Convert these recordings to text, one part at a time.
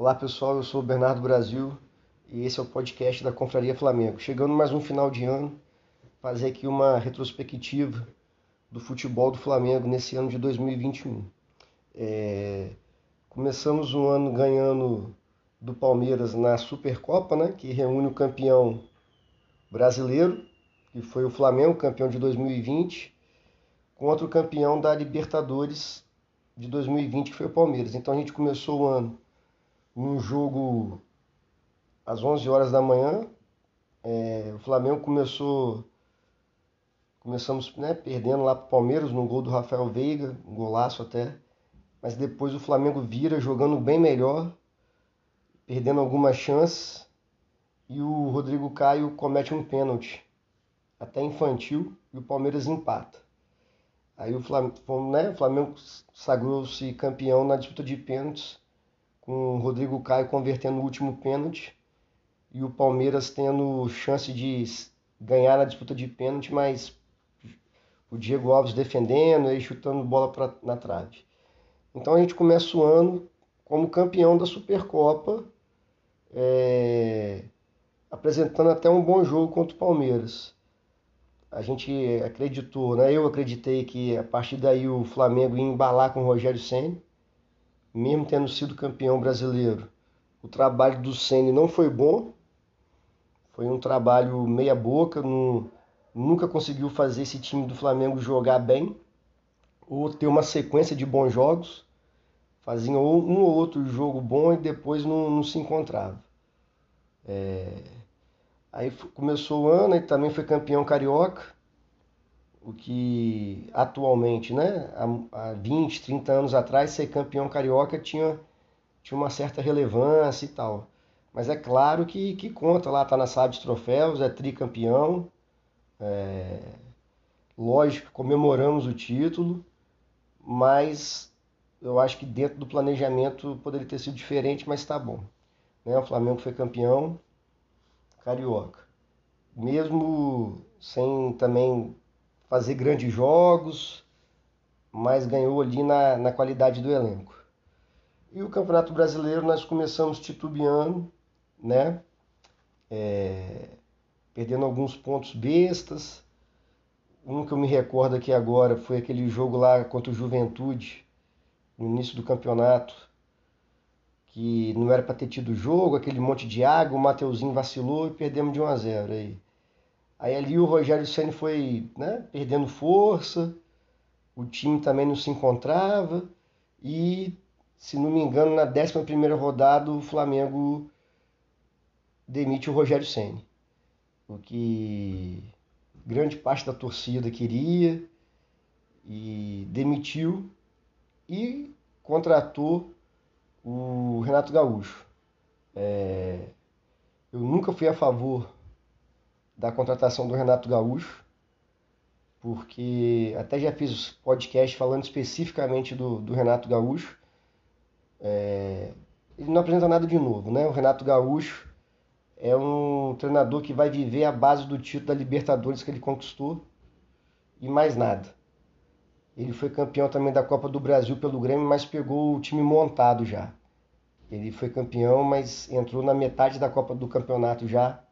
Olá pessoal, eu sou o Bernardo Brasil e esse é o podcast da Confraria Flamengo. Chegando mais um final de ano, fazer aqui uma retrospectiva do futebol do Flamengo nesse ano de 2021. É... Começamos o ano ganhando do Palmeiras na Supercopa, né, que reúne o campeão brasileiro, que foi o Flamengo, campeão de 2020, contra o campeão da Libertadores de 2020, que foi o Palmeiras. Então a gente começou o ano num jogo às 11 horas da manhã. É, o Flamengo começou. Começamos né, perdendo lá para o Palmeiras no gol do Rafael Veiga, um golaço até. Mas depois o Flamengo vira jogando bem melhor, perdendo algumas chances. E o Rodrigo Caio comete um pênalti, até infantil, e o Palmeiras empata. Aí o Flamengo, né, o Flamengo sagrou-se campeão na disputa de pênaltis, com o Rodrigo Caio convertendo o último pênalti e o Palmeiras tendo chance de ganhar na disputa de pênalti, mas o Diego Alves defendendo e chutando bola pra, na trave. Então a gente começa o ano como campeão da Supercopa, é, apresentando até um bom jogo contra o Palmeiras a gente acreditou, né? Eu acreditei que a partir daí o Flamengo ia embalar com o Rogério Ceni, mesmo tendo sido campeão brasileiro. O trabalho do Ceni não foi bom, foi um trabalho meia boca, não, nunca conseguiu fazer esse time do Flamengo jogar bem ou ter uma sequência de bons jogos. Faziam um ou outro jogo bom e depois não, não se encontrava. É... Aí começou o ano e também foi campeão carioca, o que atualmente, né, há 20, 30 anos atrás, ser campeão carioca tinha, tinha uma certa relevância e tal. Mas é claro que, que conta lá, tá na sala de troféus, é tricampeão. É... Lógico, comemoramos o título, mas eu acho que dentro do planejamento poderia ter sido diferente, mas tá bom. Né? O Flamengo foi campeão, carioca. Mesmo sem também fazer grandes jogos, mas ganhou ali na, na qualidade do elenco. E o Campeonato Brasileiro nós começamos titubeando, né? É, perdendo alguns pontos bestas. Um que eu me recordo aqui agora foi aquele jogo lá contra o Juventude, no início do campeonato, que não era para ter tido jogo, aquele monte de água, o Mateuzinho vacilou e perdemos de 1 a 0 aí. Aí ali o Rogério Ceni foi, né, perdendo força, o time também não se encontrava e, se não me engano, na 11ª rodada o Flamengo demite o Rogério Ceni. O que grande parte da torcida queria e demitiu e contratou o Renato Gaúcho. É, eu nunca fui a favor da contratação do Renato Gaúcho, porque até já fiz podcast falando especificamente do, do Renato Gaúcho. É, ele não apresenta nada de novo, né? O Renato Gaúcho é um treinador que vai viver a base do título da Libertadores que ele conquistou e mais nada. Ele foi campeão também da Copa do Brasil pelo Grêmio, mas pegou o time montado já. Ele foi campeão, mas entrou na metade da Copa do Campeonato já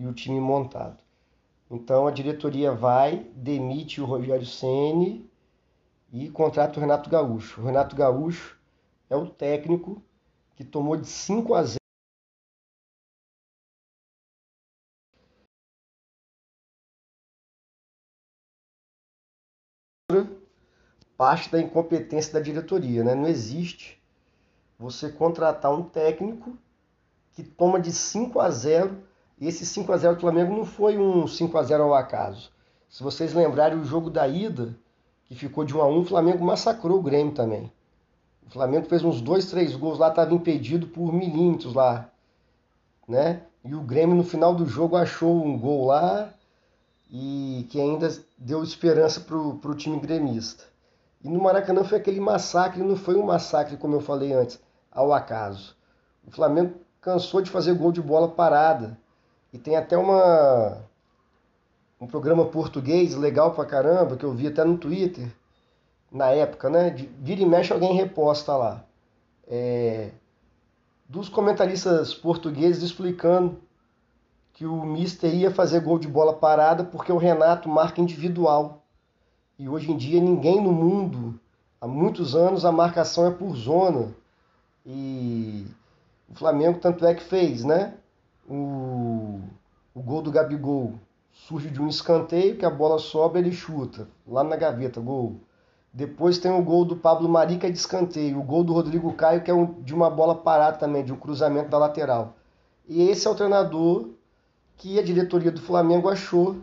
e o time montado. Então a diretoria vai, demite o Rogério Ceni e contrata o Renato Gaúcho. O Renato Gaúcho é o técnico que tomou de 5 a 0 parte da incompetência da diretoria. Né? Não existe você contratar um técnico que toma de 5 a 0 e esse 5 a 0 do Flamengo não foi um 5 a 0 ao acaso. Se vocês lembrarem o jogo da ida, que ficou de 1 a 1, o Flamengo massacrou o Grêmio também. O Flamengo fez uns dois, três gols lá, estava impedido por milímetros lá, né? E o Grêmio no final do jogo achou um gol lá e que ainda deu esperança para o time gremista. E no Maracanã foi aquele massacre, não foi um massacre, como eu falei antes, ao acaso. O Flamengo cansou de fazer gol de bola parada. E tem até uma um programa português legal pra caramba, que eu vi até no Twitter, na época, né? De, vira e mexe alguém reposta lá. É, dos comentaristas portugueses explicando que o Mister ia fazer gol de bola parada porque o Renato marca individual. E hoje em dia ninguém no mundo, há muitos anos, a marcação é por zona. E o Flamengo tanto é que fez, né? O, o gol do Gabigol surge de um escanteio que a bola sobe ele chuta lá na gaveta, gol. Depois tem o gol do Pablo Mari, que é de escanteio. O gol do Rodrigo Caio, que é um, de uma bola parada também, de um cruzamento da lateral. E esse é o treinador que a diretoria do Flamengo achou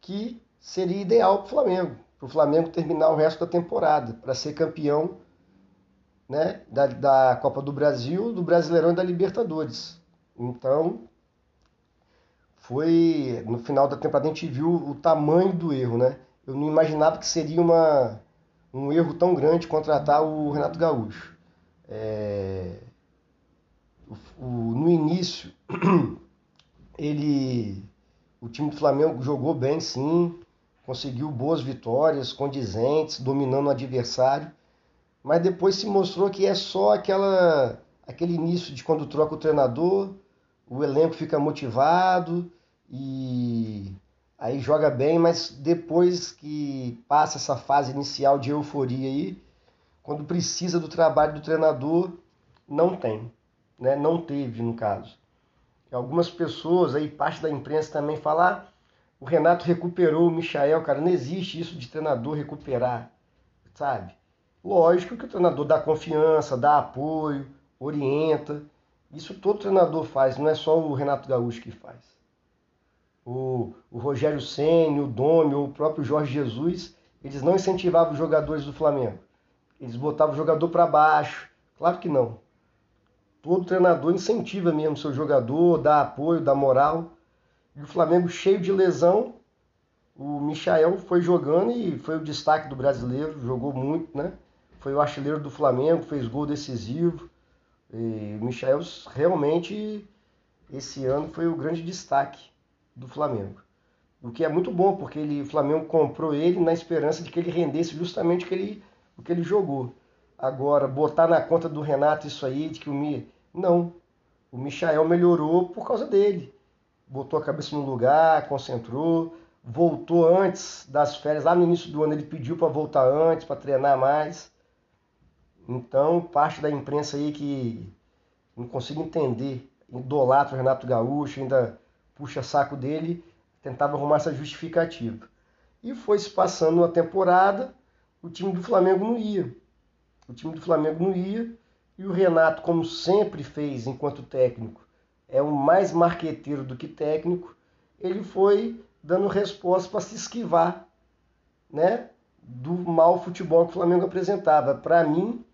que seria ideal para o Flamengo. Para o Flamengo terminar o resto da temporada, para ser campeão né, da, da Copa do Brasil, do Brasileirão e da Libertadores. Então, foi no final da temporada a gente viu o tamanho do erro, né? Eu não imaginava que seria uma, um erro tão grande contratar o Renato Gaúcho. É, o, o, no início, ele, o time do Flamengo jogou bem, sim, conseguiu boas vitórias, condizentes, dominando o adversário, mas depois se mostrou que é só aquela, aquele início de quando troca o treinador, o elenco fica motivado e aí joga bem, mas depois que passa essa fase inicial de euforia aí, quando precisa do trabalho do treinador, não tem, né? Não teve no caso. Algumas pessoas aí, parte da imprensa também falar, ah, o Renato recuperou o Michael, cara, não existe isso de treinador recuperar, sabe? Lógico que o treinador dá confiança, dá apoio, orienta. Isso todo treinador faz, não é só o Renato Gaúcho que faz o, o Rogério Senna, o Domi, o próprio Jorge Jesus, eles não incentivavam os jogadores do Flamengo. Eles botavam o jogador para baixo. Claro que não. Todo treinador incentiva mesmo seu jogador, dá apoio, dá moral. E o Flamengo cheio de lesão, o Michael foi jogando e foi o destaque do brasileiro, jogou muito, né? Foi o artilheiro do Flamengo, fez gol decisivo. E o Michael realmente esse ano foi o grande destaque do Flamengo. O que é muito bom, porque ele, o Flamengo comprou ele na esperança de que ele rendesse justamente o que ele, o que ele jogou. Agora, botar na conta do Renato isso aí, de que o Mi. Não. O Michael melhorou por causa dele. Botou a cabeça no lugar, concentrou, voltou antes das férias. Lá no início do ano ele pediu para voltar antes, para treinar mais. Então, parte da imprensa aí que não consigo entender, idolatra o Renato Gaúcho, ainda puxa saco dele, tentava arrumar essa justificativa. E foi se passando uma temporada, o time do Flamengo não ia. O time do Flamengo não ia, e o Renato, como sempre fez enquanto técnico, é o mais marqueteiro do que técnico, ele foi dando resposta para se esquivar né, do mau futebol que o Flamengo apresentava. Para mim,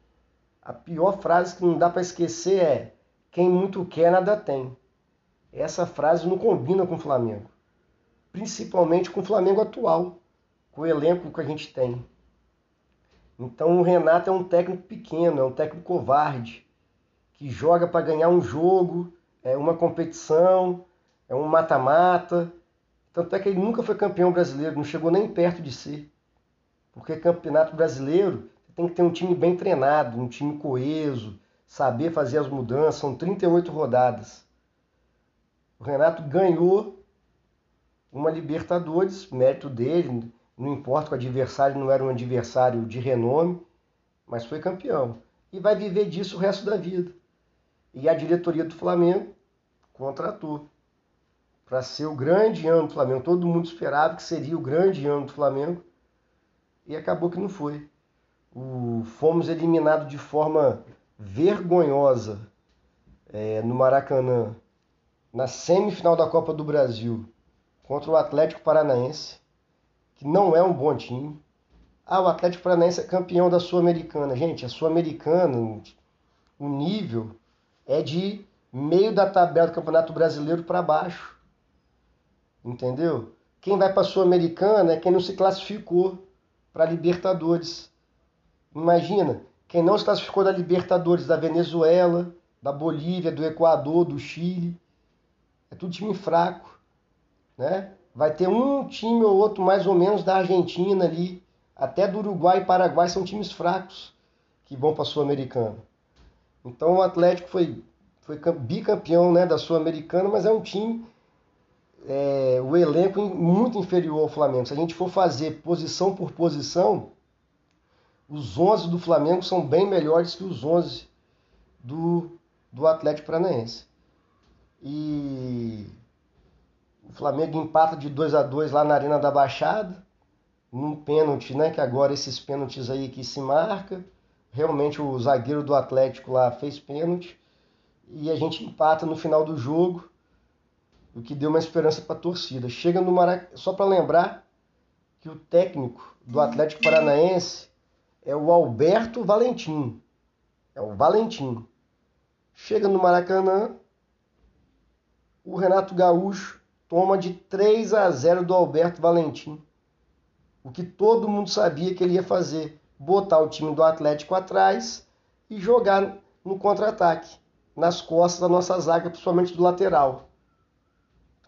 a pior frase que não dá para esquecer é: quem muito quer, nada tem essa frase não combina com o Flamengo. Principalmente com o Flamengo atual, com o elenco que a gente tem. Então o Renato é um técnico pequeno, é um técnico covarde, que joga para ganhar um jogo, é uma competição, é um mata-mata. Tanto é que ele nunca foi campeão brasileiro, não chegou nem perto de ser. Porque campeonato brasileiro tem que ter um time bem treinado, um time coeso, saber fazer as mudanças, são 38 rodadas. O Renato ganhou uma Libertadores, mérito dele, não importa que o adversário não era um adversário de renome, mas foi campeão. E vai viver disso o resto da vida. E a diretoria do Flamengo contratou para ser o grande ano do Flamengo. Todo mundo esperava que seria o grande ano do Flamengo e acabou que não foi. O, fomos eliminados de forma vergonhosa é, no Maracanã na semifinal da Copa do Brasil contra o Atlético Paranaense, que não é um bom time. Ah, o Atlético Paranaense é campeão da Sul-Americana. Gente, a Sul-Americana, o nível é de meio da tabela do Campeonato Brasileiro para baixo. Entendeu? Quem vai para a Sul-Americana é quem não se classificou para Libertadores. Imagina, quem não se classificou da Libertadores da Venezuela, da Bolívia, do Equador, do Chile. É tudo time fraco, né? Vai ter um time ou outro mais ou menos da Argentina ali, até do Uruguai e Paraguai são times fracos que vão para a Sul-Americana. Então o Atlético foi, foi bicampeão né, da Sul-Americana, mas é um time, é, o elenco muito inferior ao Flamengo. Se a gente for fazer posição por posição, os 11 do Flamengo são bem melhores que os 11 do, do Atlético Paranaense. E o Flamengo empata de 2 a 2 lá na Arena da Baixada, num pênalti, né? Que agora esses pênaltis aí que se marca. Realmente o zagueiro do Atlético lá fez pênalti. E a gente empata no final do jogo, o que deu uma esperança para a torcida. Chega no Maracanã, só para lembrar que o técnico do Atlético Paranaense é o Alberto Valentim. É o Valentim. Chega no Maracanã, o Renato Gaúcho toma de 3 a 0 do Alberto Valentim. O que todo mundo sabia que ele ia fazer, botar o time do Atlético atrás e jogar no contra-ataque, nas costas da nossa zaga, principalmente do lateral.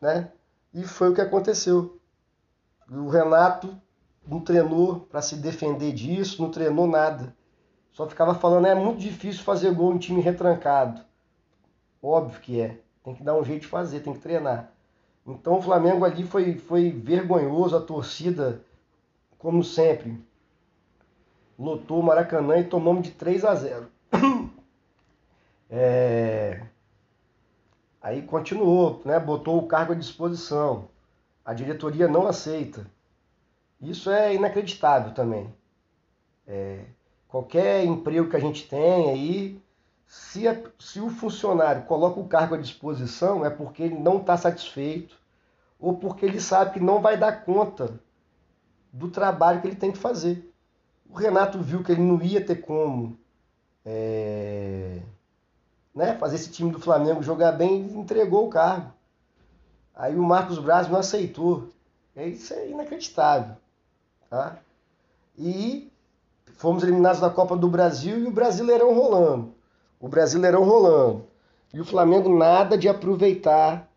Né? E foi o que aconteceu. O Renato não treinou para se defender disso, não treinou nada. Só ficava falando, é muito difícil fazer gol em time retrancado. Óbvio que é. Tem que dar um jeito de fazer, tem que treinar. Então o Flamengo ali foi, foi vergonhoso, a torcida, como sempre, lotou o Maracanã e tomamos de 3 a 0. É... Aí continuou, né? botou o cargo à disposição. A diretoria não aceita. Isso é inacreditável também. É, qualquer emprego que a gente tem aí, se, a, se o funcionário coloca o cargo à disposição, é porque ele não está satisfeito ou porque ele sabe que não vai dar conta do trabalho que ele tem que fazer. O Renato viu que ele não ia ter como é, né, fazer esse time do Flamengo jogar bem e entregou o cargo. Aí o Marcos Braz não aceitou. Isso é inacreditável. Tá? E fomos eliminados da Copa do Brasil e o Brasileirão rolando. O Brasileirão rolando. E o Flamengo nada de aproveitar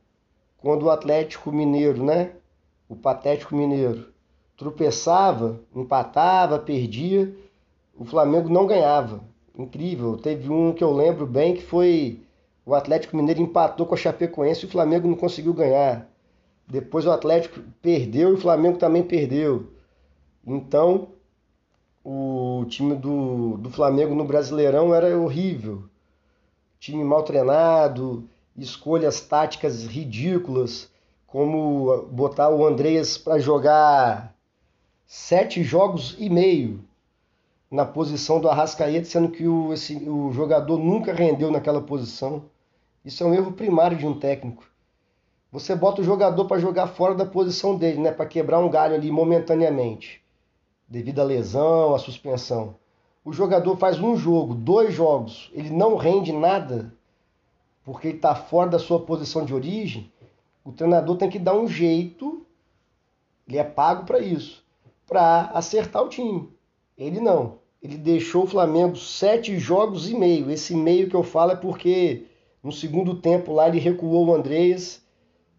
quando o Atlético Mineiro, né? O Patético Mineiro tropeçava, empatava, perdia, o Flamengo não ganhava. Incrível. Teve um que eu lembro bem que foi o Atlético Mineiro empatou com a Chapecoense e o Flamengo não conseguiu ganhar. Depois o Atlético perdeu e o Flamengo também perdeu. Então, o time do, do Flamengo no Brasileirão era horrível. Time mal treinado, escolhas táticas ridículas, como botar o Andreas para jogar sete jogos e meio na posição do Arrascaeta, sendo que o, esse, o jogador nunca rendeu naquela posição. Isso é um erro primário de um técnico. Você bota o jogador para jogar fora da posição dele, né, para quebrar um galho ali momentaneamente devido à lesão, à suspensão. O jogador faz um jogo, dois jogos, ele não rende nada porque ele está fora da sua posição de origem. O treinador tem que dar um jeito, ele é pago para isso, para acertar o time. Ele não. Ele deixou o Flamengo sete jogos e meio. Esse meio que eu falo é porque no segundo tempo lá ele recuou o Andreas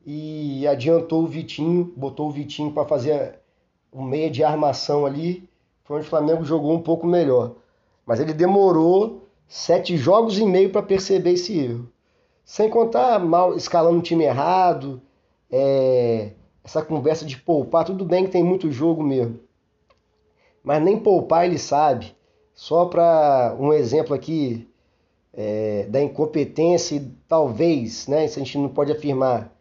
e adiantou o Vitinho, botou o Vitinho para fazer o meia de armação ali, foi onde o Flamengo jogou um pouco melhor. Mas ele demorou sete jogos e meio para perceber esse erro. Sem contar mal escalando o time errado, é, essa conversa de poupar, tudo bem que tem muito jogo mesmo. Mas nem poupar ele sabe. Só para um exemplo aqui é, da incompetência talvez, né, isso a gente não pode afirmar,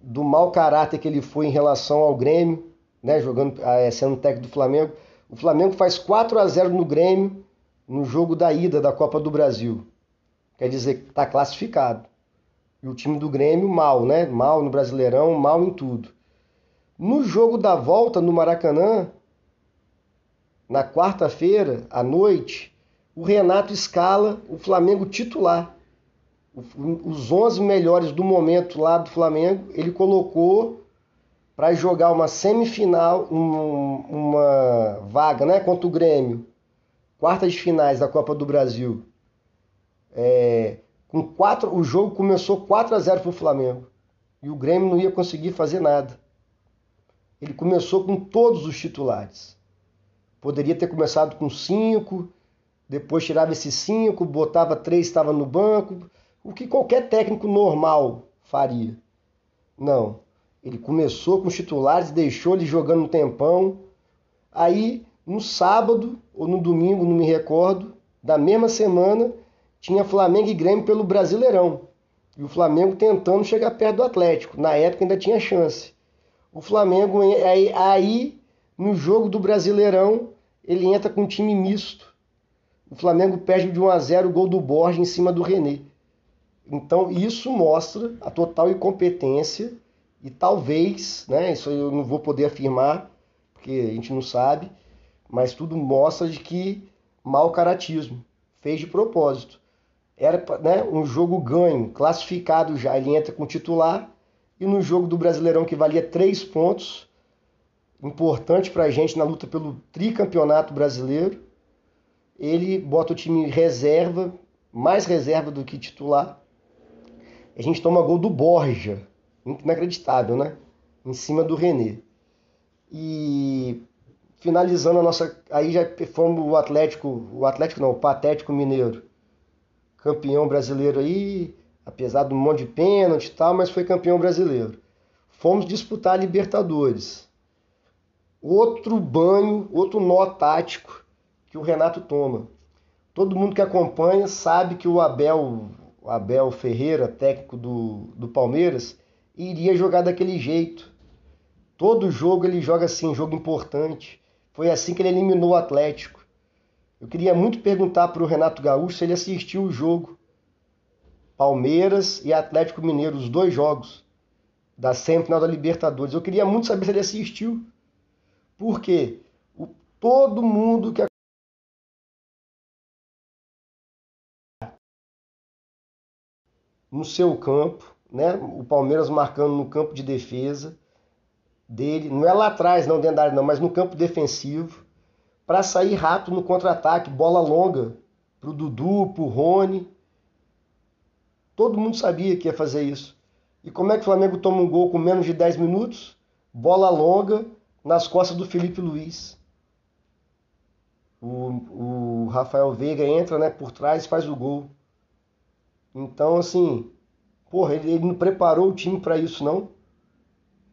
do mau caráter que ele foi em relação ao Grêmio, né, jogando, ah, é, sendo técnico do Flamengo. O Flamengo faz 4 a 0 no Grêmio no jogo da ida da Copa do Brasil. Quer dizer está classificado. E o time do Grêmio mal, né? Mal no Brasileirão, mal em tudo. No jogo da volta no Maracanã, na quarta-feira à noite, o Renato escala o Flamengo titular. Os 11 melhores do momento lá do Flamengo, ele colocou para jogar uma semifinal, um, uma vaga né, contra o Grêmio, quartas de finais da Copa do Brasil. É, com quatro, o jogo começou 4 a 0 para o Flamengo e o Grêmio não ia conseguir fazer nada. Ele começou com todos os titulares. Poderia ter começado com cinco depois tirava esses cinco, botava três, estava no banco, o que qualquer técnico normal faria. Não. Ele começou com os titulares, deixou ele jogando um tempão. Aí, no sábado ou no domingo, não me recordo, da mesma semana, tinha Flamengo e Grêmio pelo Brasileirão. E o Flamengo tentando chegar perto do Atlético. Na época ainda tinha chance. O Flamengo, aí, aí no jogo do Brasileirão, ele entra com um time misto. O Flamengo perde de 1 a 0 o gol do Borges em cima do René. Então isso mostra a total incompetência e talvez, né, isso eu não vou poder afirmar, porque a gente não sabe, mas tudo mostra de que mau caratismo, fez de propósito. Era né, um jogo ganho, classificado já, ele entra com titular, e no jogo do Brasileirão que valia três pontos, importante para a gente na luta pelo tricampeonato brasileiro, ele bota o time reserva, mais reserva do que titular, a gente toma gol do Borja, inacreditável, né? Em cima do René. E finalizando a nossa. Aí já fomos o Atlético. O Atlético não, o Patético Mineiro. Campeão brasileiro aí, apesar de um monte de pênalti e tal, mas foi campeão brasileiro. Fomos disputar a Libertadores. Outro banho, outro nó tático que o Renato toma. Todo mundo que acompanha sabe que o Abel, o Abel Ferreira, técnico do, do Palmeiras, iria jogar daquele jeito. Todo jogo ele joga assim, jogo importante. Foi assim que ele eliminou o Atlético. Eu queria muito perguntar para o Renato Gaúcho se ele assistiu o jogo. Palmeiras e Atlético Mineiro, os dois jogos da semifinal da Libertadores. Eu queria muito saber se ele assistiu. Por quê? O, todo mundo que no seu campo, né? O Palmeiras marcando no campo de defesa dele, não é lá atrás, não dentro da área, não, mas no campo defensivo, para sair rápido no contra-ataque, bola longa pro Dudu, pro Rony. Todo mundo sabia que ia fazer isso. E como é que o Flamengo toma um gol com menos de 10 minutos? Bola longa nas costas do Felipe Luiz. O, o Rafael Veiga entra né, por trás e faz o gol. Então, assim, porra, ele, ele não preparou o time para isso, não.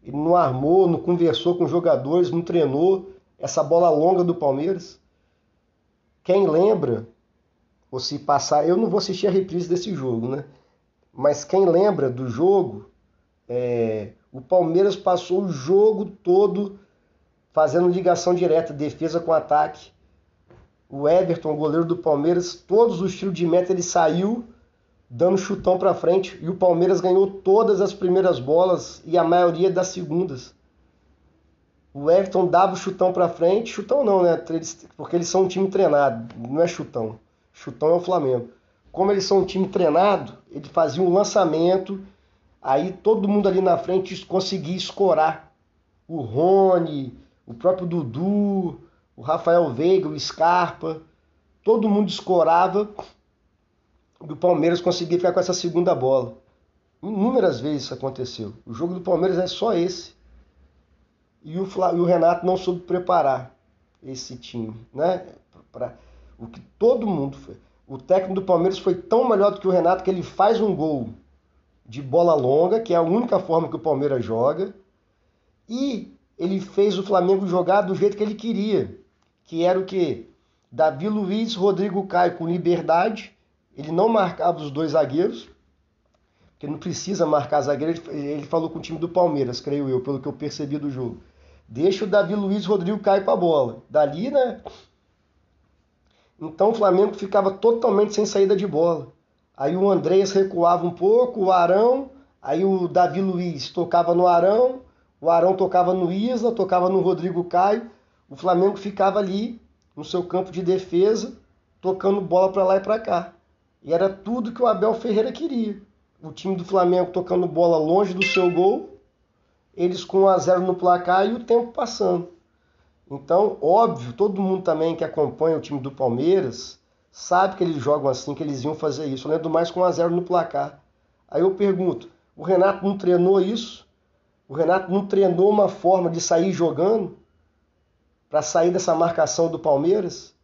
Ele não armou, não conversou com os jogadores, não treinou essa bola longa do Palmeiras. Quem lembra, ou se passar, eu não vou assistir a reprise desse jogo, né? Mas quem lembra do jogo, é, o Palmeiras passou o jogo todo fazendo ligação direta, defesa com ataque. O Everton, goleiro do Palmeiras, todos os tiros de meta ele saiu dando chutão para frente e o Palmeiras ganhou todas as primeiras bolas e a maioria das segundas. O Everton dava o chutão para frente, chutão não, né? Porque eles são um time treinado, não é chutão. Chutão é o Flamengo. Como eles são um time treinado, ele fazia um lançamento, aí todo mundo ali na frente conseguia escorar. O Rony, o próprio Dudu, o Rafael Veiga, o Scarpa, todo mundo escorava do Palmeiras conseguir ficar com essa segunda bola. Inúmeras vezes isso aconteceu. O jogo do Palmeiras é só esse. E o, e o Renato não soube preparar esse time, né? Para o que todo mundo foi. O técnico do Palmeiras foi tão melhor do que o Renato que ele faz um gol de bola longa, que é a única forma que o Palmeiras joga, e ele fez o Flamengo jogar do jeito que ele queria, que era o que Davi Luiz, Rodrigo Caio com liberdade ele não marcava os dois zagueiros, porque não precisa marcar zagueiro. Ele falou com o time do Palmeiras, creio eu, pelo que eu percebi do jogo. Deixa o Davi Luiz Rodrigo cair com a bola. Dali, né? Então o Flamengo ficava totalmente sem saída de bola. Aí o Andréas recuava um pouco, o Arão, aí o Davi Luiz tocava no Arão, o Arão tocava no Isla, tocava no Rodrigo Caio. O Flamengo ficava ali no seu campo de defesa, tocando bola para lá e para cá. E era tudo que o Abel Ferreira queria. O time do Flamengo tocando bola longe do seu gol, eles com 1 a 0 no placar e o tempo passando. Então, óbvio, todo mundo também que acompanha o time do Palmeiras sabe que eles jogam assim, que eles iam fazer isso. Eu lembro mais com 1 a 0 no placar. Aí eu pergunto, o Renato não treinou isso? O Renato não treinou uma forma de sair jogando para sair dessa marcação do Palmeiras?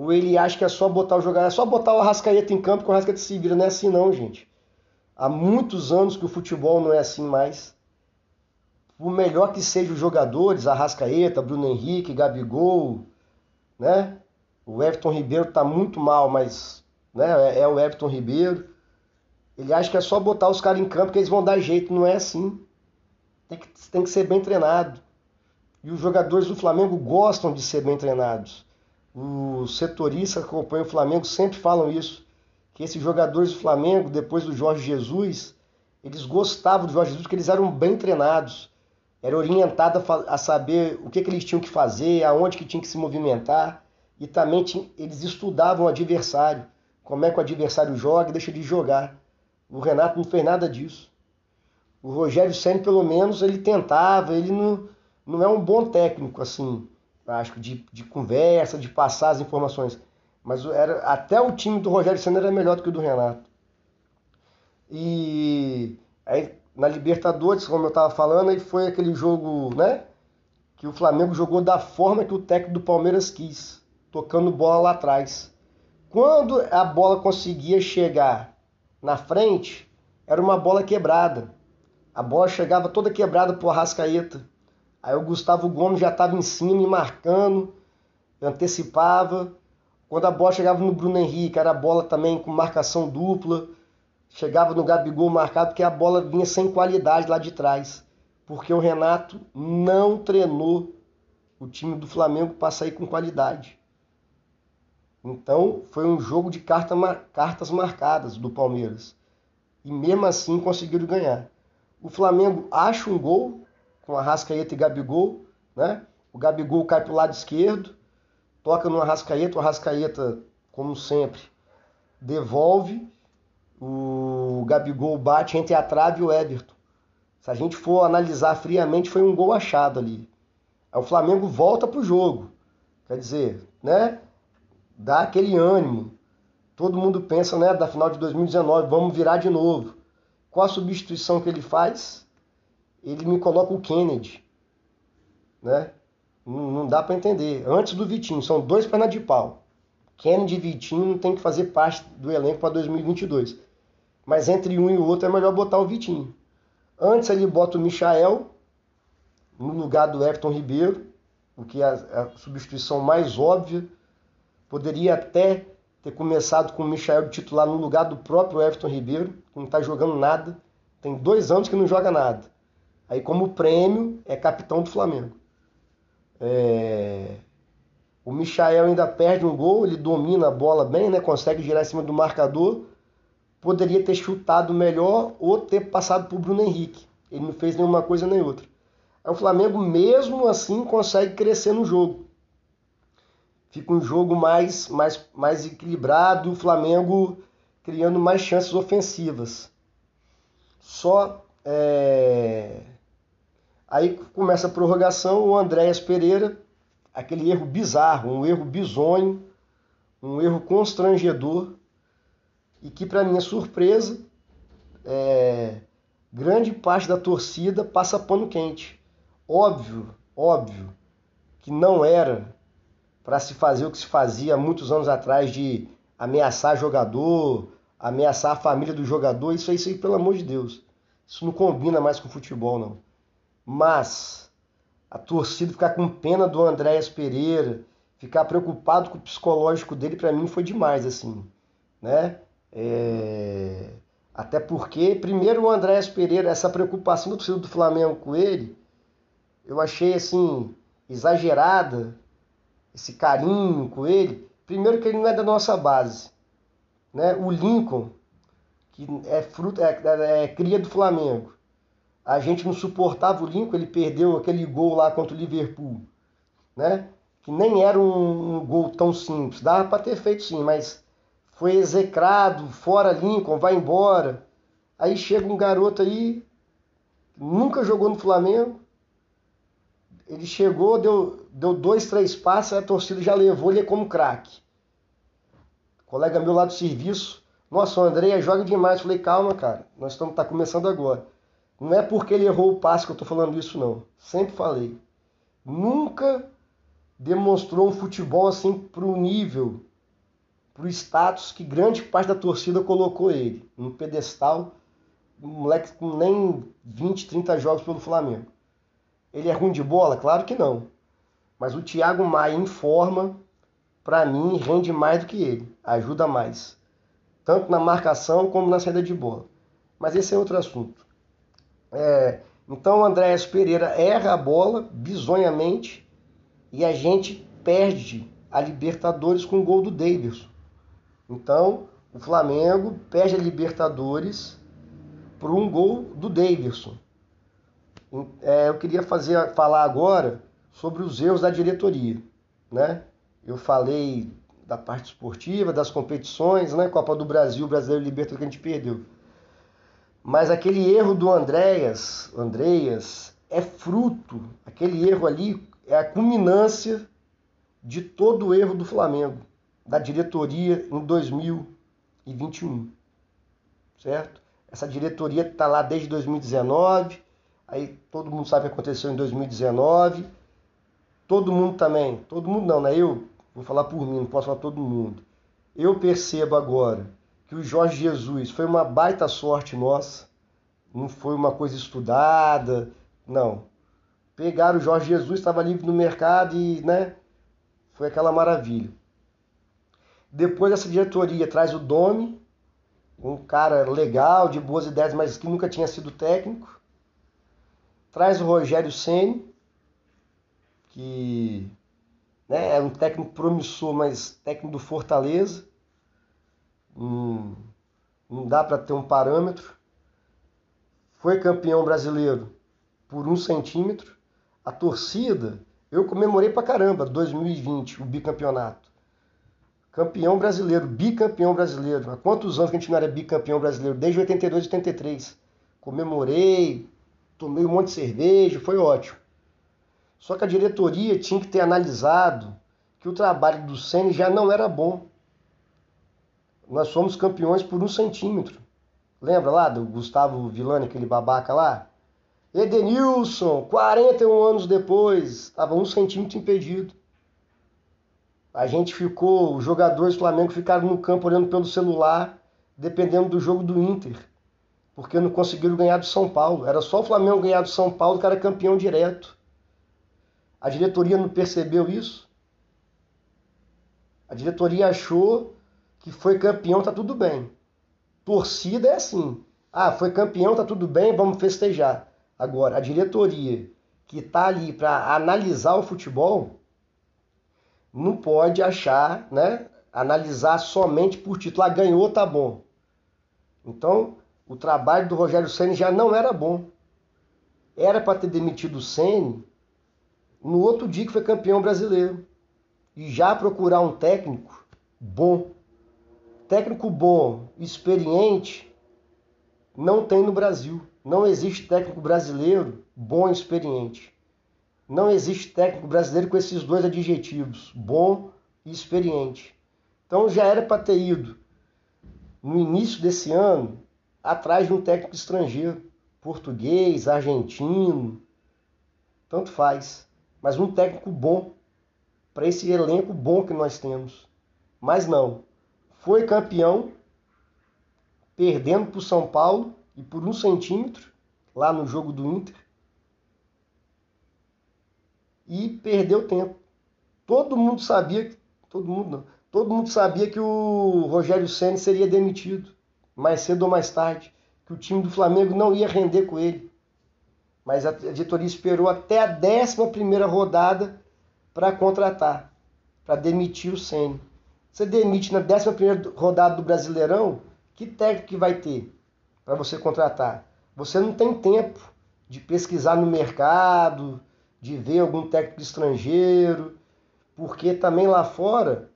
Ou ele acha que é só botar o jogador, é só botar o Arrascaeta em campo que o Arrascaeta se vira. Não é assim não, gente. Há muitos anos que o futebol não é assim mais. Por melhor que sejam os jogadores, Arrascaeta, Bruno Henrique, Gabigol, né? O Everton Ribeiro está muito mal, mas né, é, o Everton Ribeiro. Ele acha que é só botar os caras em campo que eles vão dar jeito. Não é assim. Tem que, tem que ser bem treinado. E os jogadores do Flamengo gostam de ser bem treinados. Os setoristas que acompanham o Flamengo sempre falam isso. Que esses jogadores do Flamengo, depois do Jorge Jesus, eles gostavam do Jorge Jesus porque eles eram bem treinados era orientada a saber o que, que eles tinham que fazer, aonde que tinham que se movimentar, e também eles estudavam o adversário, como é que o adversário joga e deixa de jogar. O Renato não fez nada disso. O Rogério Senna, pelo menos, ele tentava, ele não, não é um bom técnico, assim, que de, de conversa, de passar as informações. Mas era, até o time do Rogério Senna era melhor do que o do Renato. E aí, na Libertadores, como eu estava falando, aí foi aquele jogo, né? Que o Flamengo jogou da forma que o técnico do Palmeiras quis, tocando bola lá atrás. Quando a bola conseguia chegar na frente, era uma bola quebrada. A bola chegava toda quebrada pro Arrascaeta. Aí o Gustavo Gomes já estava em cima, marcando, antecipava. Quando a bola chegava no Bruno Henrique, era a bola também com marcação dupla chegava no Gabigol marcado que a bola vinha sem qualidade lá de trás. Porque o Renato não treinou o time do Flamengo para sair com qualidade. Então foi um jogo de carta, cartas marcadas do Palmeiras. E mesmo assim conseguiram ganhar. O Flamengo acha um gol com a Rascaeta e Gabigol. Né? O Gabigol cai para o lado esquerdo, toca no Arrascaeta, o Arrascaeta, como sempre, devolve o Gabigol bate entre a trave e o Everton. Se a gente for analisar friamente, foi um gol achado ali. Aí o Flamengo volta pro jogo. Quer dizer, né? Dá aquele ânimo. Todo mundo pensa, né, da final de 2019, vamos virar de novo. Qual a substituição que ele faz? Ele me coloca o Kennedy, né? Não, não dá para entender. Antes do Vitinho, são dois pernas de pau. Kennedy e Vitinho tem que fazer parte do elenco para 2022. Mas entre um e o outro é melhor botar o Vitinho. Antes ele bota o Michael no lugar do Everton Ribeiro, o que é a substituição mais óbvia. Poderia até ter começado com o Michael titular no lugar do próprio Everton Ribeiro, que não está jogando nada. Tem dois anos que não joga nada. Aí, como prêmio, é capitão do Flamengo. É... O Michael ainda perde um gol, ele domina a bola bem, né? consegue girar em cima do marcador poderia ter chutado melhor ou ter passado para o Bruno Henrique. Ele não fez nenhuma coisa nem outra. Aí o Flamengo, mesmo assim, consegue crescer no jogo. Fica um jogo mais, mais, mais equilibrado, o Flamengo criando mais chances ofensivas. Só. É... Aí começa a prorrogação, o Andréas Pereira, aquele erro bizarro, um erro bizonho, um erro constrangedor e que, para minha surpresa, é, grande parte da torcida passa pano quente. Óbvio, óbvio que não era para se fazer o que se fazia há muitos anos atrás de ameaçar jogador, ameaçar a família do jogador, isso aí, isso aí, pelo amor de Deus. Isso não combina mais com futebol, não. Mas a torcida ficar com pena do Andréas Pereira, ficar preocupado com o psicológico dele, para mim foi demais, assim, né? É... Até porque, primeiro, o Andrés Pereira, essa preocupação do torcedor do Flamengo com ele, eu achei assim, exagerada, esse carinho com ele. Primeiro, que ele não é da nossa base. Né? O Lincoln, que é, fruto, é, é, é cria do Flamengo. A gente não suportava o Lincoln, ele perdeu aquele gol lá contra o Liverpool. Né? Que nem era um, um gol tão simples. Dava para ter feito sim, mas foi execrado, fora Lincoln, vai embora. Aí chega um garoto aí, nunca jogou no Flamengo. Ele chegou, deu, deu dois, três passos, a torcida já levou ele como craque. Colega meu lá do serviço, nossa, o André joga demais. falei, calma, cara, nós estamos tá começando agora. Não é porque ele errou o passe que eu estou falando isso, não. Sempre falei. Nunca demonstrou um futebol assim para o nível pro status que grande parte da torcida colocou ele, no pedestal, um moleque com nem 20, 30 jogos pelo Flamengo. Ele é ruim de bola? Claro que não. Mas o Thiago Maia em forma, para mim, rende mais do que ele, ajuda mais. Tanto na marcação como na saída de bola. Mas esse é outro assunto. É, então o Andréas Pereira erra a bola bizonhamente e a gente perde a Libertadores com o gol do Davidson. Então o Flamengo perde a Libertadores por um gol do Davidson. É, eu queria fazer, falar agora sobre os erros da diretoria. Né? Eu falei da parte esportiva, das competições, né? Copa do Brasil, Brasileiro Libertadores que a gente perdeu. Mas aquele erro do Andréas, Andreas, é fruto, aquele erro ali é a culminância de todo o erro do Flamengo, da diretoria em 2021. Certo? Essa diretoria está lá desde 2019, aí todo mundo sabe o que aconteceu em 2019. Todo mundo também, todo mundo não, né? Eu vou falar por mim, não posso falar todo mundo. Eu percebo agora que o Jorge Jesus foi uma baita sorte nossa, não foi uma coisa estudada, não. Pegaram o Jorge Jesus, estava livre no mercado e, né, foi aquela maravilha. Depois essa diretoria traz o Domi, um cara legal, de boas ideias, mas que nunca tinha sido técnico. Traz o Rogério Ceni, que né, é um técnico promissor, mas técnico do Fortaleza não, não dá para ter um parâmetro. Foi campeão brasileiro por um centímetro. A torcida, eu comemorei pra caramba 2020, o bicampeonato. Campeão brasileiro, bicampeão brasileiro. Há quantos anos que a gente não era bicampeão brasileiro? Desde 82 e 83. Comemorei, tomei um monte de cerveja, foi ótimo. Só que a diretoria tinha que ter analisado que o trabalho do Ceni já não era bom nós fomos campeões por um centímetro. Lembra lá do Gustavo Villani, aquele babaca lá? Edenilson, 41 anos depois, estava um centímetro impedido. A gente ficou, os jogadores do Flamengo ficaram no campo olhando pelo celular, dependendo do jogo do Inter, porque não conseguiram ganhar do São Paulo. Era só o Flamengo ganhar do São Paulo que era campeão direto. A diretoria não percebeu isso. A diretoria achou que foi campeão, tá tudo bem. Torcida é assim. Ah, foi campeão, tá tudo bem, vamos festejar. Agora, a diretoria que tá ali para analisar o futebol não pode achar, né? Analisar somente por título. Ah, ganhou, tá bom. Então, o trabalho do Rogério Ceni já não era bom. Era para ter demitido o Ceni no outro dia que foi campeão brasileiro e já procurar um técnico bom Técnico bom, experiente, não tem no Brasil. Não existe técnico brasileiro bom e experiente. Não existe técnico brasileiro com esses dois adjetivos, bom e experiente. Então já era para ter ido no início desse ano atrás de um técnico estrangeiro, português, argentino, tanto faz, mas um técnico bom para esse elenco bom que nós temos. Mas não, foi campeão, perdendo para o São Paulo e por um centímetro, lá no jogo do Inter. E perdeu tempo. Todo mundo sabia, todo mundo não, todo mundo sabia que o Rogério Senna seria demitido, mais cedo ou mais tarde, que o time do Flamengo não ia render com ele. Mas a diretoria esperou até a 11 primeira rodada para contratar, para demitir o Senna. Você demite na 11 rodada do Brasileirão, que técnico que vai ter para você contratar? Você não tem tempo de pesquisar no mercado, de ver algum técnico estrangeiro, porque também lá fora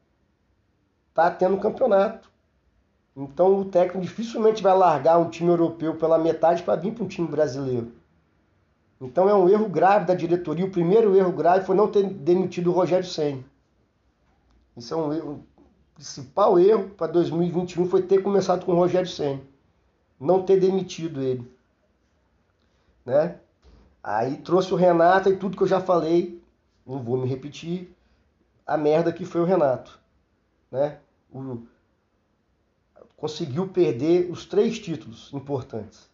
tá tendo campeonato. Então o técnico dificilmente vai largar um time europeu pela metade para vir para um time brasileiro. Então é um erro grave da diretoria. O primeiro erro grave foi não ter demitido o Rogério Senna. Isso é um erro, principal erro para 2021 foi ter começado com o Rogério Senna, não ter demitido ele, né? Aí trouxe o Renato e tudo que eu já falei, não vou me repetir, a merda que foi o Renato, né? O, conseguiu perder os três títulos importantes.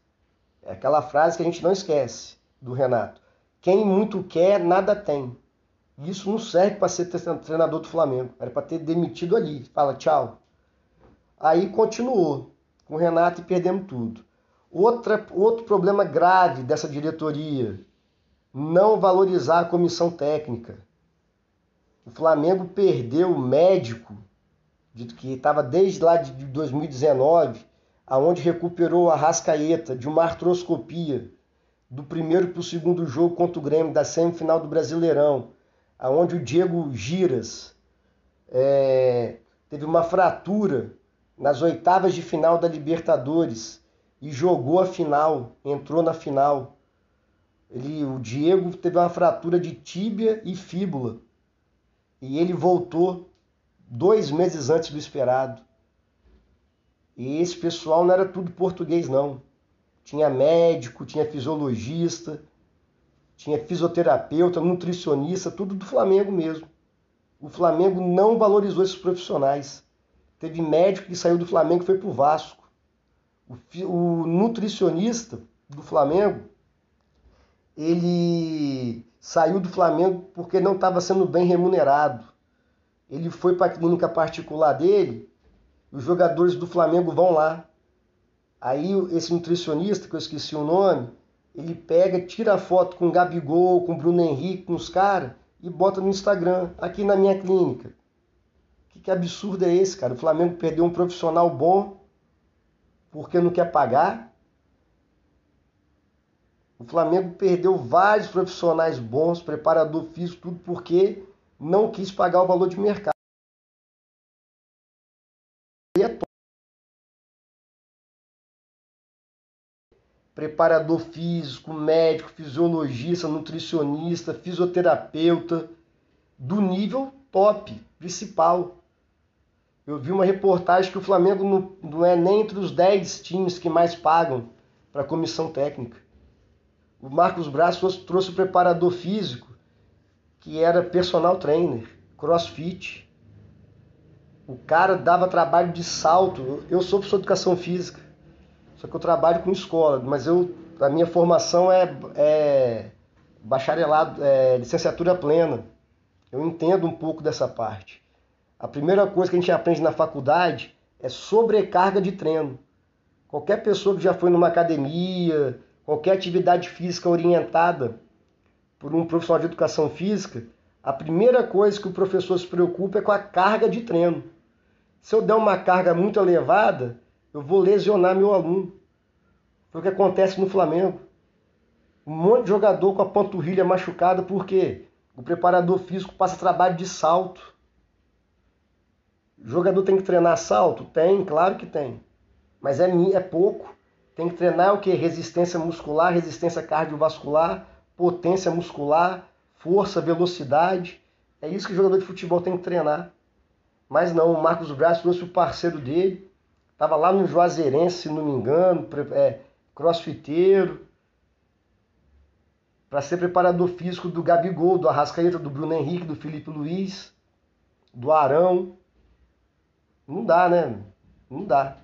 É aquela frase que a gente não esquece do Renato. Quem muito quer, nada tem. Isso não serve para ser treinador do Flamengo. Era para ter demitido ali. Fala tchau. Aí continuou com o Renato e perdemos tudo. Outra, outro problema grave dessa diretoria: não valorizar a comissão técnica. O Flamengo perdeu o médico, que estava desde lá de 2019, aonde recuperou a Rascaeta de uma artroscopia do primeiro para o segundo jogo contra o Grêmio da semifinal do Brasileirão, aonde o Diego Giras é, teve uma fratura nas oitavas de final da Libertadores e jogou a final, entrou na final. Ele, o Diego teve uma fratura de tíbia e fíbula e ele voltou dois meses antes do esperado. E esse pessoal não era tudo português, não. Tinha médico, tinha fisiologista, tinha fisioterapeuta, nutricionista, tudo do Flamengo mesmo. O Flamengo não valorizou esses profissionais. Teve médico que saiu do Flamengo e foi para o Vasco. O nutricionista do Flamengo, ele saiu do Flamengo porque não estava sendo bem remunerado. Ele foi para a clínica particular dele, os jogadores do Flamengo vão lá. Aí esse nutricionista, que eu esqueci o nome, ele pega, tira a foto com o Gabigol, com o Bruno Henrique, com os caras, e bota no Instagram, aqui na minha clínica. Que, que absurdo é esse, cara? O Flamengo perdeu um profissional bom porque não quer pagar. O Flamengo perdeu vários profissionais bons, preparador físico, tudo porque não quis pagar o valor de mercado. Preparador físico, médico, fisiologista, nutricionista, fisioterapeuta, do nível top, principal. Eu vi uma reportagem que o Flamengo não, não é nem entre os 10 times que mais pagam para a comissão técnica. O Marcos Braz trouxe o preparador físico, que era personal trainer, crossfit. O cara dava trabalho de salto. Eu sou professor de educação física, só que eu trabalho com escola, mas eu, a minha formação é, é bacharelado, é licenciatura plena. Eu entendo um pouco dessa parte. A primeira coisa que a gente aprende na faculdade é sobrecarga de treino. Qualquer pessoa que já foi numa academia, qualquer atividade física orientada por um profissional de educação física, a primeira coisa que o professor se preocupa é com a carga de treino. Se eu der uma carga muito elevada, eu vou lesionar meu aluno. Foi o que acontece no Flamengo. Um monte de jogador com a panturrilha machucada porque o preparador físico passa trabalho de salto. O jogador tem que treinar salto? Tem, claro que tem. Mas é, é pouco. Tem que treinar o que? Resistência muscular, resistência cardiovascular, potência muscular, força, velocidade. É isso que o jogador de futebol tem que treinar. Mas não, o Marcos Braz trouxe o parceiro dele. Estava lá no Juazeirense, se não me engano, é, crossfiteiro. Para ser preparador físico do Gabigol, do Arrascaeta, do Bruno Henrique, do Felipe Luiz, do Arão. Não dá, né? Não dá.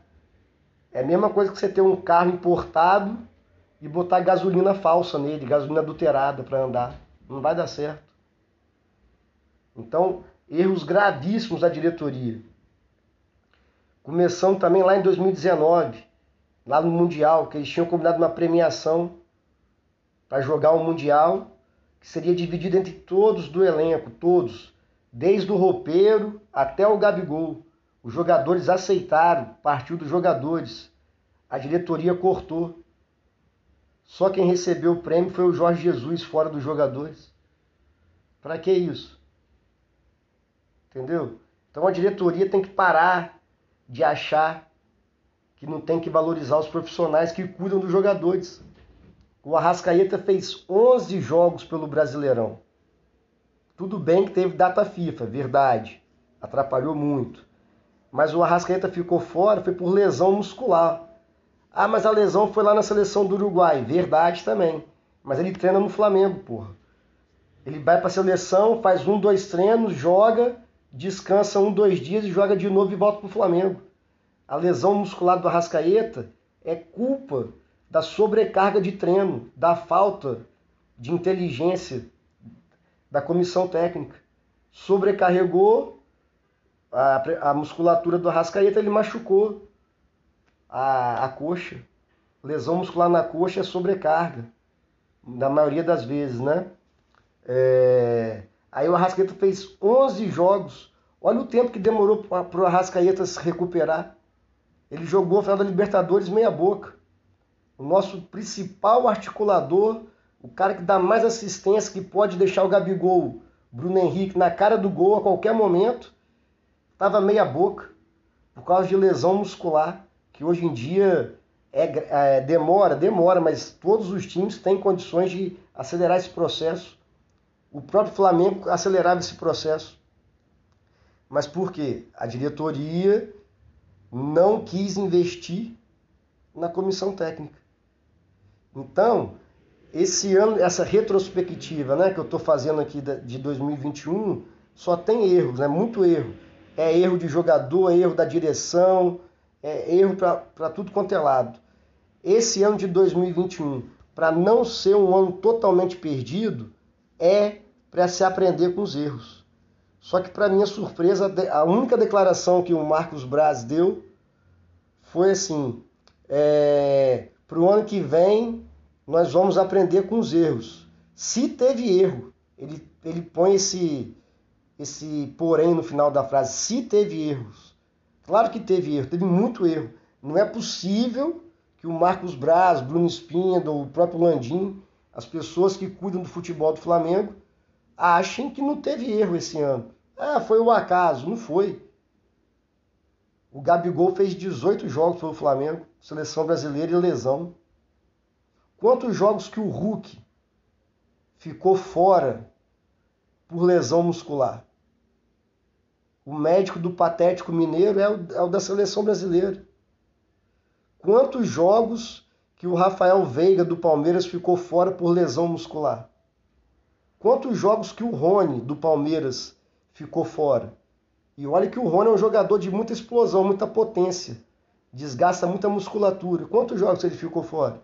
É a mesma coisa que você ter um carro importado e botar gasolina falsa nele, gasolina adulterada para andar. Não vai dar certo. Então, erros gravíssimos da diretoria. Começando também lá em 2019, lá no Mundial, que eles tinham combinado uma premiação para jogar o um Mundial, que seria dividido entre todos do elenco, todos, desde o roupeiro até o Gabigol. Os jogadores aceitaram, partiu dos jogadores. A diretoria cortou. Só quem recebeu o prêmio foi o Jorge Jesus, fora dos jogadores. Para que isso? Entendeu? Então a diretoria tem que parar de achar que não tem que valorizar os profissionais que cuidam dos jogadores. O Arrascaeta fez 11 jogos pelo Brasileirão. Tudo bem que teve data FIFA, verdade. Atrapalhou muito mas o Arrascaeta ficou fora foi por lesão muscular. Ah, mas a lesão foi lá na seleção do Uruguai. Verdade também. Mas ele treina no Flamengo, porra. Ele vai pra seleção, faz um, dois treinos, joga, descansa um, dois dias e joga de novo e volta pro Flamengo. A lesão muscular do Arrascaeta é culpa da sobrecarga de treino, da falta de inteligência da comissão técnica. Sobrecarregou a, a musculatura do Arrascaeta, ele machucou a, a coxa. Lesão muscular na coxa é sobrecarga, na maioria das vezes, né? É... Aí o Arrascaeta fez 11 jogos. Olha o tempo que demorou para o Arrascaeta se recuperar. Ele jogou a final da Libertadores meia boca. O nosso principal articulador, o cara que dá mais assistência, que pode deixar o Gabigol, Bruno Henrique, na cara do gol a qualquer momento, estava meia boca por causa de lesão muscular, que hoje em dia é, é, demora, demora, mas todos os times têm condições de acelerar esse processo. O próprio Flamengo acelerava esse processo. Mas por quê? A diretoria não quis investir na comissão técnica. Então, esse ano, essa retrospectiva né, que eu estou fazendo aqui de 2021, só tem erros, né? muito erro. É erro de jogador, é erro da direção, é erro para tudo quanto é lado esse ano de 2021, para não ser um ano totalmente perdido, é para se aprender com os erros. Só que, para minha surpresa, a única declaração que o Marcos Braz deu foi assim: é, para o ano que vem nós vamos aprender com os erros. Se teve erro, ele, ele põe esse, esse porém no final da frase: se teve erros. Claro que teve erro, teve muito erro. Não é possível que o Marcos Braz, Bruno Espinda, o próprio Landim, as pessoas que cuidam do futebol do Flamengo, achem que não teve erro esse ano. Ah, foi o acaso. Não foi. O Gabigol fez 18 jogos pelo Flamengo, seleção brasileira e lesão. Quantos jogos que o Hulk ficou fora por lesão muscular? O médico do Patético Mineiro é o, é o da seleção brasileira. Quantos jogos que o Rafael Veiga do Palmeiras ficou fora por lesão muscular? Quantos jogos que o Rony do Palmeiras ficou fora? E olha que o Rony é um jogador de muita explosão, muita potência, desgasta muita musculatura. Quantos jogos ele ficou fora?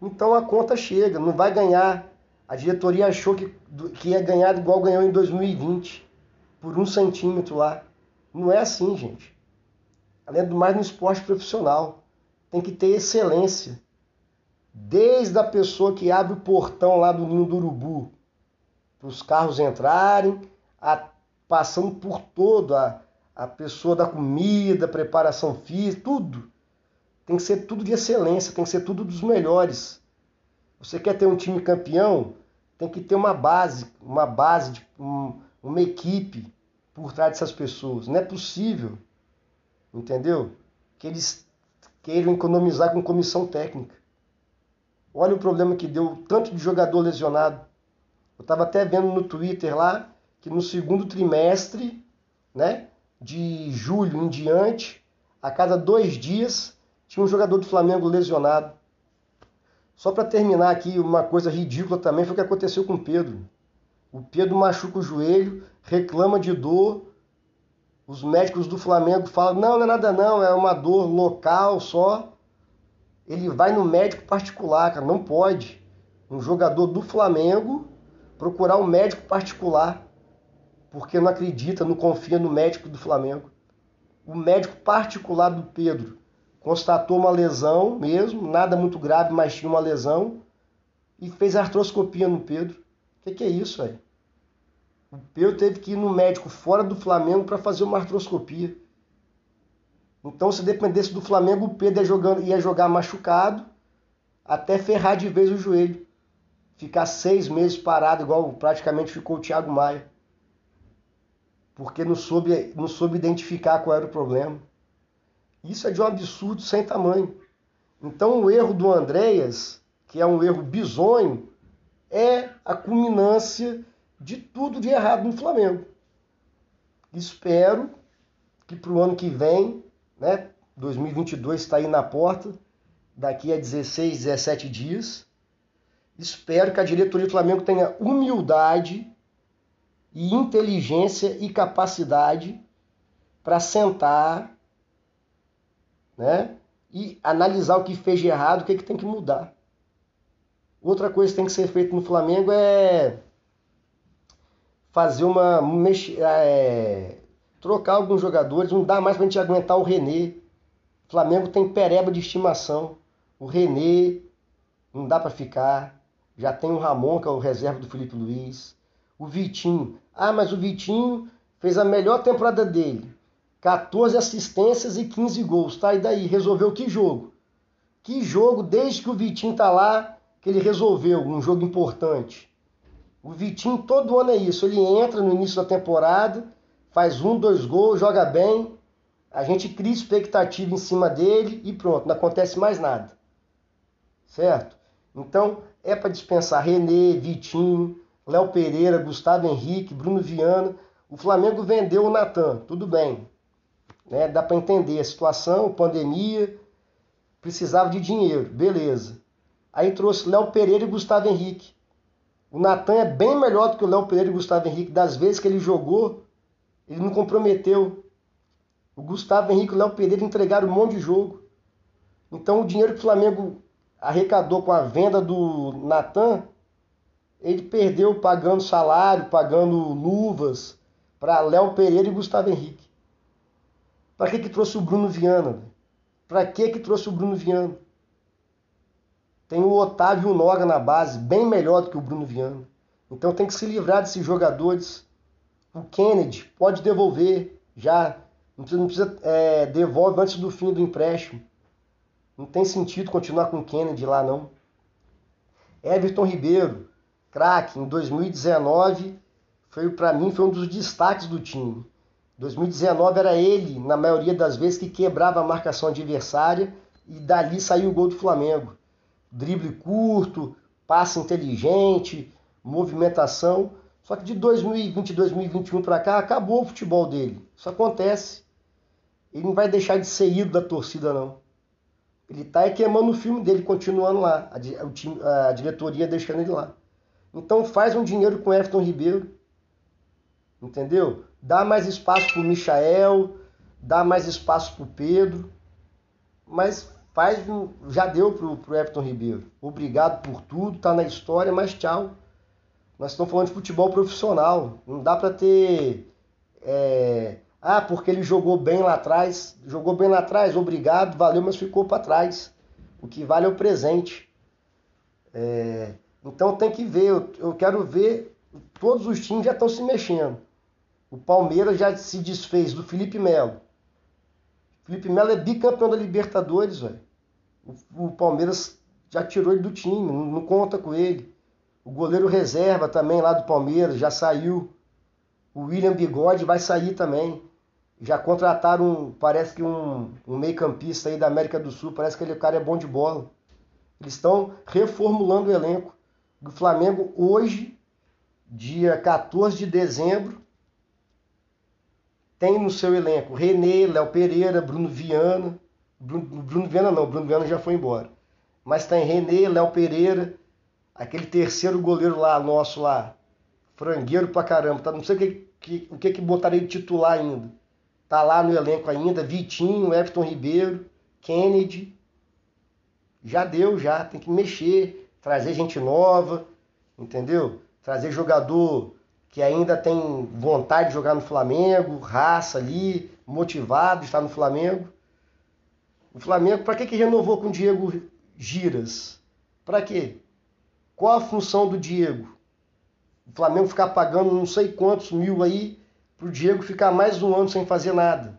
Então a conta chega, não vai ganhar. A diretoria achou que, que ia ganhar igual ganhou em 2020, por um centímetro lá. Não é assim, gente além do mais no esporte profissional. Tem que ter excelência. Desde a pessoa que abre o portão lá do ninho do urubu para os carros entrarem, a, passando por todo a, a pessoa da comida, preparação física, tudo. Tem que ser tudo de excelência, tem que ser tudo dos melhores. Você quer ter um time campeão, tem que ter uma base, uma base, de, um, uma equipe por trás dessas pessoas. Não é possível entendeu? Que eles queiram economizar com comissão técnica. Olha o problema que deu tanto de jogador lesionado. Eu estava até vendo no Twitter lá que no segundo trimestre, né, de julho em diante, a cada dois dias tinha um jogador do Flamengo lesionado. Só para terminar aqui, uma coisa ridícula também foi o que aconteceu com o Pedro. O Pedro machuca o joelho, reclama de dor, os médicos do Flamengo falam: não, não é nada, não, é uma dor local só. Ele vai no médico particular, cara, não pode. Um jogador do Flamengo procurar um médico particular porque não acredita, não confia no médico do Flamengo. O médico particular do Pedro constatou uma lesão mesmo, nada muito grave, mas tinha uma lesão e fez artroscopia no Pedro. O que, que, é isso aí? O Pedro teve que ir no médico fora do Flamengo para fazer uma artroscopia. Então, se dependesse do Flamengo, o Pedro ia, jogando, ia jogar machucado até ferrar de vez o joelho. Ficar seis meses parado, igual praticamente ficou o Thiago Maia. Porque não soube, não soube identificar qual era o problema. Isso é de um absurdo sem tamanho. Então, o erro do Andréas, que é um erro bizonho, é a culminância de tudo de errado no Flamengo. Espero que para o ano que vem, né, 2022 está aí na porta, daqui a 16, 17 dias, espero que a diretoria do Flamengo tenha humildade e inteligência e capacidade para sentar, né? E analisar o que fez de errado, o que, que tem que mudar. Outra coisa que tem que ser feita no Flamengo é fazer uma. É, trocar alguns jogadores, não dá mais pra gente aguentar o René. O Flamengo tem pereba de estimação. O René não dá para ficar. Já tem o Ramon, que é o reserva do Felipe Luiz. O Vitinho. Ah, mas o Vitinho fez a melhor temporada dele. 14 assistências e 15 gols. Tá, e daí? Resolveu que jogo? Que jogo, desde que o Vitinho tá lá, que ele resolveu um jogo importante. O Vitinho todo ano é isso. Ele entra no início da temporada, faz um, dois gols, joga bem. A gente cria expectativa em cima dele e pronto, não acontece mais nada. Certo? Então é para dispensar René, Vitinho, Léo Pereira, Gustavo Henrique, Bruno Viana. O Flamengo vendeu o Natan, tudo bem. Né? Dá para entender a situação, pandemia, precisava de dinheiro, beleza. Aí trouxe Léo Pereira e Gustavo Henrique. O Natan é bem melhor do que o Léo Pereira e o Gustavo Henrique. Das vezes que ele jogou, ele não comprometeu. O Gustavo Henrique e o Léo Pereira entregaram um monte de jogo. Então o dinheiro que o Flamengo arrecadou com a venda do Natan, ele perdeu pagando salário, pagando luvas para Léo Pereira e Gustavo Henrique. Para que que trouxe o Bruno Viana? Para que que trouxe o Bruno Viana? Tem o Otávio Noga na base, bem melhor do que o Bruno Viana. Então tem que se livrar desses jogadores. O Kennedy pode devolver já. Não precisa, não precisa é, devolve antes do fim do empréstimo. Não tem sentido continuar com o Kennedy lá não. Everton Ribeiro, craque, em 2019 foi para mim foi um dos destaques do time. 2019 era ele, na maioria das vezes, que quebrava a marcação adversária e dali saiu o gol do Flamengo drible curto, passe inteligente, movimentação. Só que de 2020 2021 para cá acabou o futebol dele. Isso acontece. Ele não vai deixar de ser ídolo da torcida, não. Ele está queimando o filme dele, continuando lá. A, time, a diretoria deixando ele lá. Então faz um dinheiro com Everton Ribeiro. Entendeu? Dá mais espaço para o Michael, dá mais espaço para o Pedro. Mas faz já deu pro, pro Everton Ribeiro. Obrigado por tudo, tá na história, mas tchau. Nós estamos falando de futebol profissional. Não dá para ter. É... Ah, porque ele jogou bem lá atrás. Jogou bem lá atrás, obrigado, valeu, mas ficou para trás. O que vale é o presente. É... Então tem que ver. Eu, eu quero ver. Todos os times já estão se mexendo. O Palmeiras já se desfez do Felipe Melo. Felipe Melo é bicampeão da Libertadores, velho. O, o, Palmeiras já tirou ele do time, não, não, conta com ele. O goleiro reserva também lá do Palmeiras já saiu. O William Bigode vai sair também. Já contrataram, parece que um, um meio-campista aí da América do Sul, parece que ele o cara é bom de bola. Eles estão reformulando o elenco do Flamengo hoje, dia 14 de dezembro, tem no seu elenco René, Léo Pereira, Bruno Viana. Bruno, Bruno Viana não, Bruno Viana já foi embora. Mas tem René, Léo Pereira, aquele terceiro goleiro lá, nosso lá, frangueiro pra caramba. Tá? Não sei o que, que, o que, que botaria de titular ainda. Tá lá no elenco ainda, Vitinho, Everton Ribeiro, Kennedy. Já deu, já. Tem que mexer, trazer gente nova, entendeu? Trazer jogador que ainda tem vontade de jogar no Flamengo, raça ali, motivado estar no Flamengo. O Flamengo, para que, que renovou com o Diego Giras? Para quê? Qual a função do Diego? O Flamengo ficar pagando não sei quantos mil aí para o Diego ficar mais um ano sem fazer nada.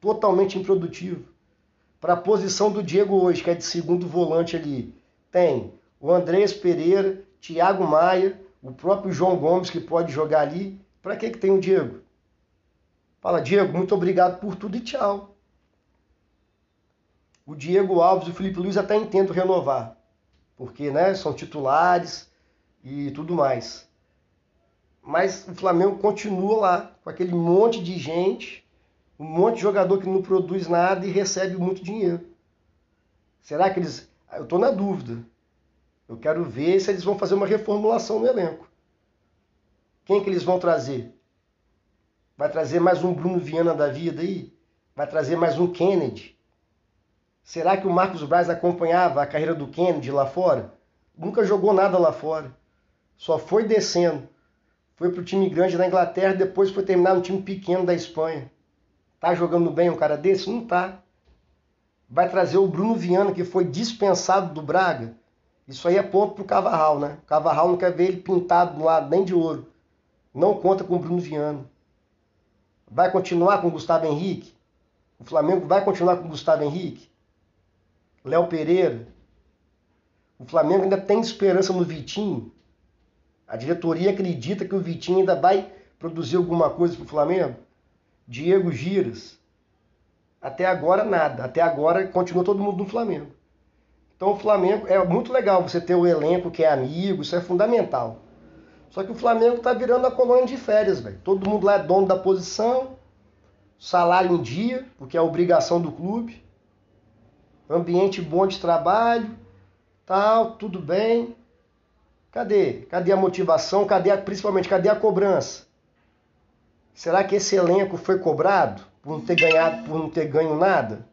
Totalmente improdutivo. Para a posição do Diego hoje, que é de segundo volante ali, tem o Andrés Pereira, Thiago Maia, o próprio João Gomes que pode jogar ali. Para que, que tem o Diego? Fala, Diego, muito obrigado por tudo e tchau. O Diego Alves e o Felipe Luiz até entendo renovar, porque né, são titulares e tudo mais. Mas o Flamengo continua lá, com aquele monte de gente, um monte de jogador que não produz nada e recebe muito dinheiro. Será que eles. Eu estou na dúvida. Eu quero ver se eles vão fazer uma reformulação no elenco. Quem que eles vão trazer? Vai trazer mais um Bruno Viana da vida aí? Vai trazer mais um Kennedy? Será que o Marcos Braz acompanhava a carreira do Kennedy lá fora? Nunca jogou nada lá fora. Só foi descendo. Foi para o time grande da Inglaterra, depois foi terminar no time pequeno da Espanha. Tá jogando bem um cara desse? Não tá. Vai trazer o Bruno Viana, que foi dispensado do Braga. Isso aí é ponto pro Cavarral, né? O Cavarral não quer ver ele pintado do lado nem de ouro. Não conta com o Bruno Viana. Vai continuar com o Gustavo Henrique? O Flamengo vai continuar com o Gustavo Henrique? Léo Pereira? O Flamengo ainda tem esperança no Vitinho? A diretoria acredita que o Vitinho ainda vai produzir alguma coisa para o Flamengo? Diego Giras? Até agora nada. Até agora continua todo mundo no Flamengo. Então o Flamengo é muito legal você ter o elenco que é amigo, isso é fundamental. Só que o Flamengo está virando a colônia de férias, velho. Todo mundo lá é dono da posição, salário em dia, porque é obrigação do clube, ambiente bom de trabalho, tal, tudo bem. Cadê? Cadê a motivação? Cadê a, principalmente, cadê a cobrança? Será que esse elenco foi cobrado por não ter ganhado, por não ter ganho nada?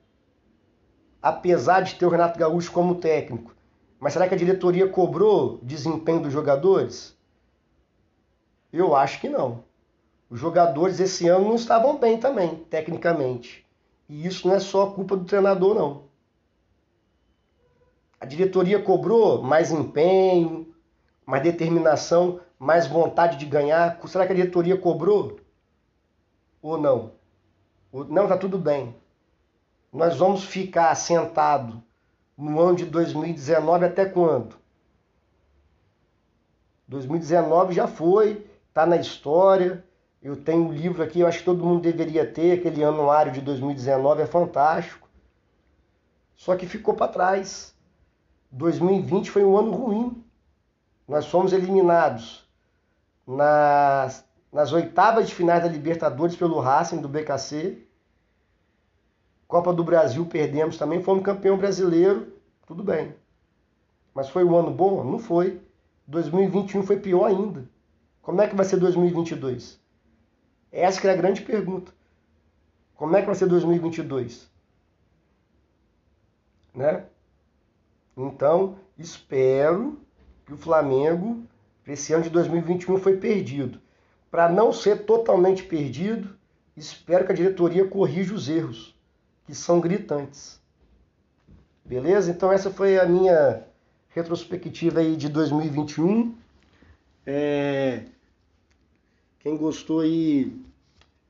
Apesar de ter o Renato Gaúcho como técnico. Mas será que a diretoria cobrou desempenho dos jogadores? Eu acho que não. Os jogadores esse ano não estavam bem também, tecnicamente. E isso não é só culpa do treinador, não. A diretoria cobrou mais empenho, mais determinação, mais vontade de ganhar. Será que a diretoria cobrou? Ou não? Não, tá tudo bem. Nós vamos ficar sentado no ano de 2019 até quando? 2019 já foi, tá na história. Eu tenho um livro aqui, eu acho que todo mundo deveria ter, aquele anuário de 2019 é fantástico. Só que ficou para trás. 2020 foi um ano ruim. Nós fomos eliminados nas, nas oitavas de finais da Libertadores pelo Racing do BKC. Copa do Brasil perdemos também, fomos campeão brasileiro, tudo bem. Mas foi um ano bom? Não foi. 2021 foi pior ainda. Como é que vai ser 2022? Essa é a grande pergunta. Como é que vai ser 2022? Né? Então, espero que o Flamengo, esse ano de 2021, foi perdido. Para não ser totalmente perdido, espero que a diretoria corrija os erros, que são gritantes. Beleza? Então essa foi a minha retrospectiva aí de 2021. É... Quem gostou aí,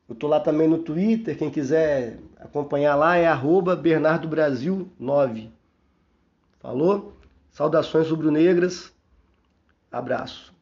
eu tô lá também no Twitter, quem quiser acompanhar lá é arroba Bernardo Brasil 9. Falou? Saudações rubro-negras. Abraço.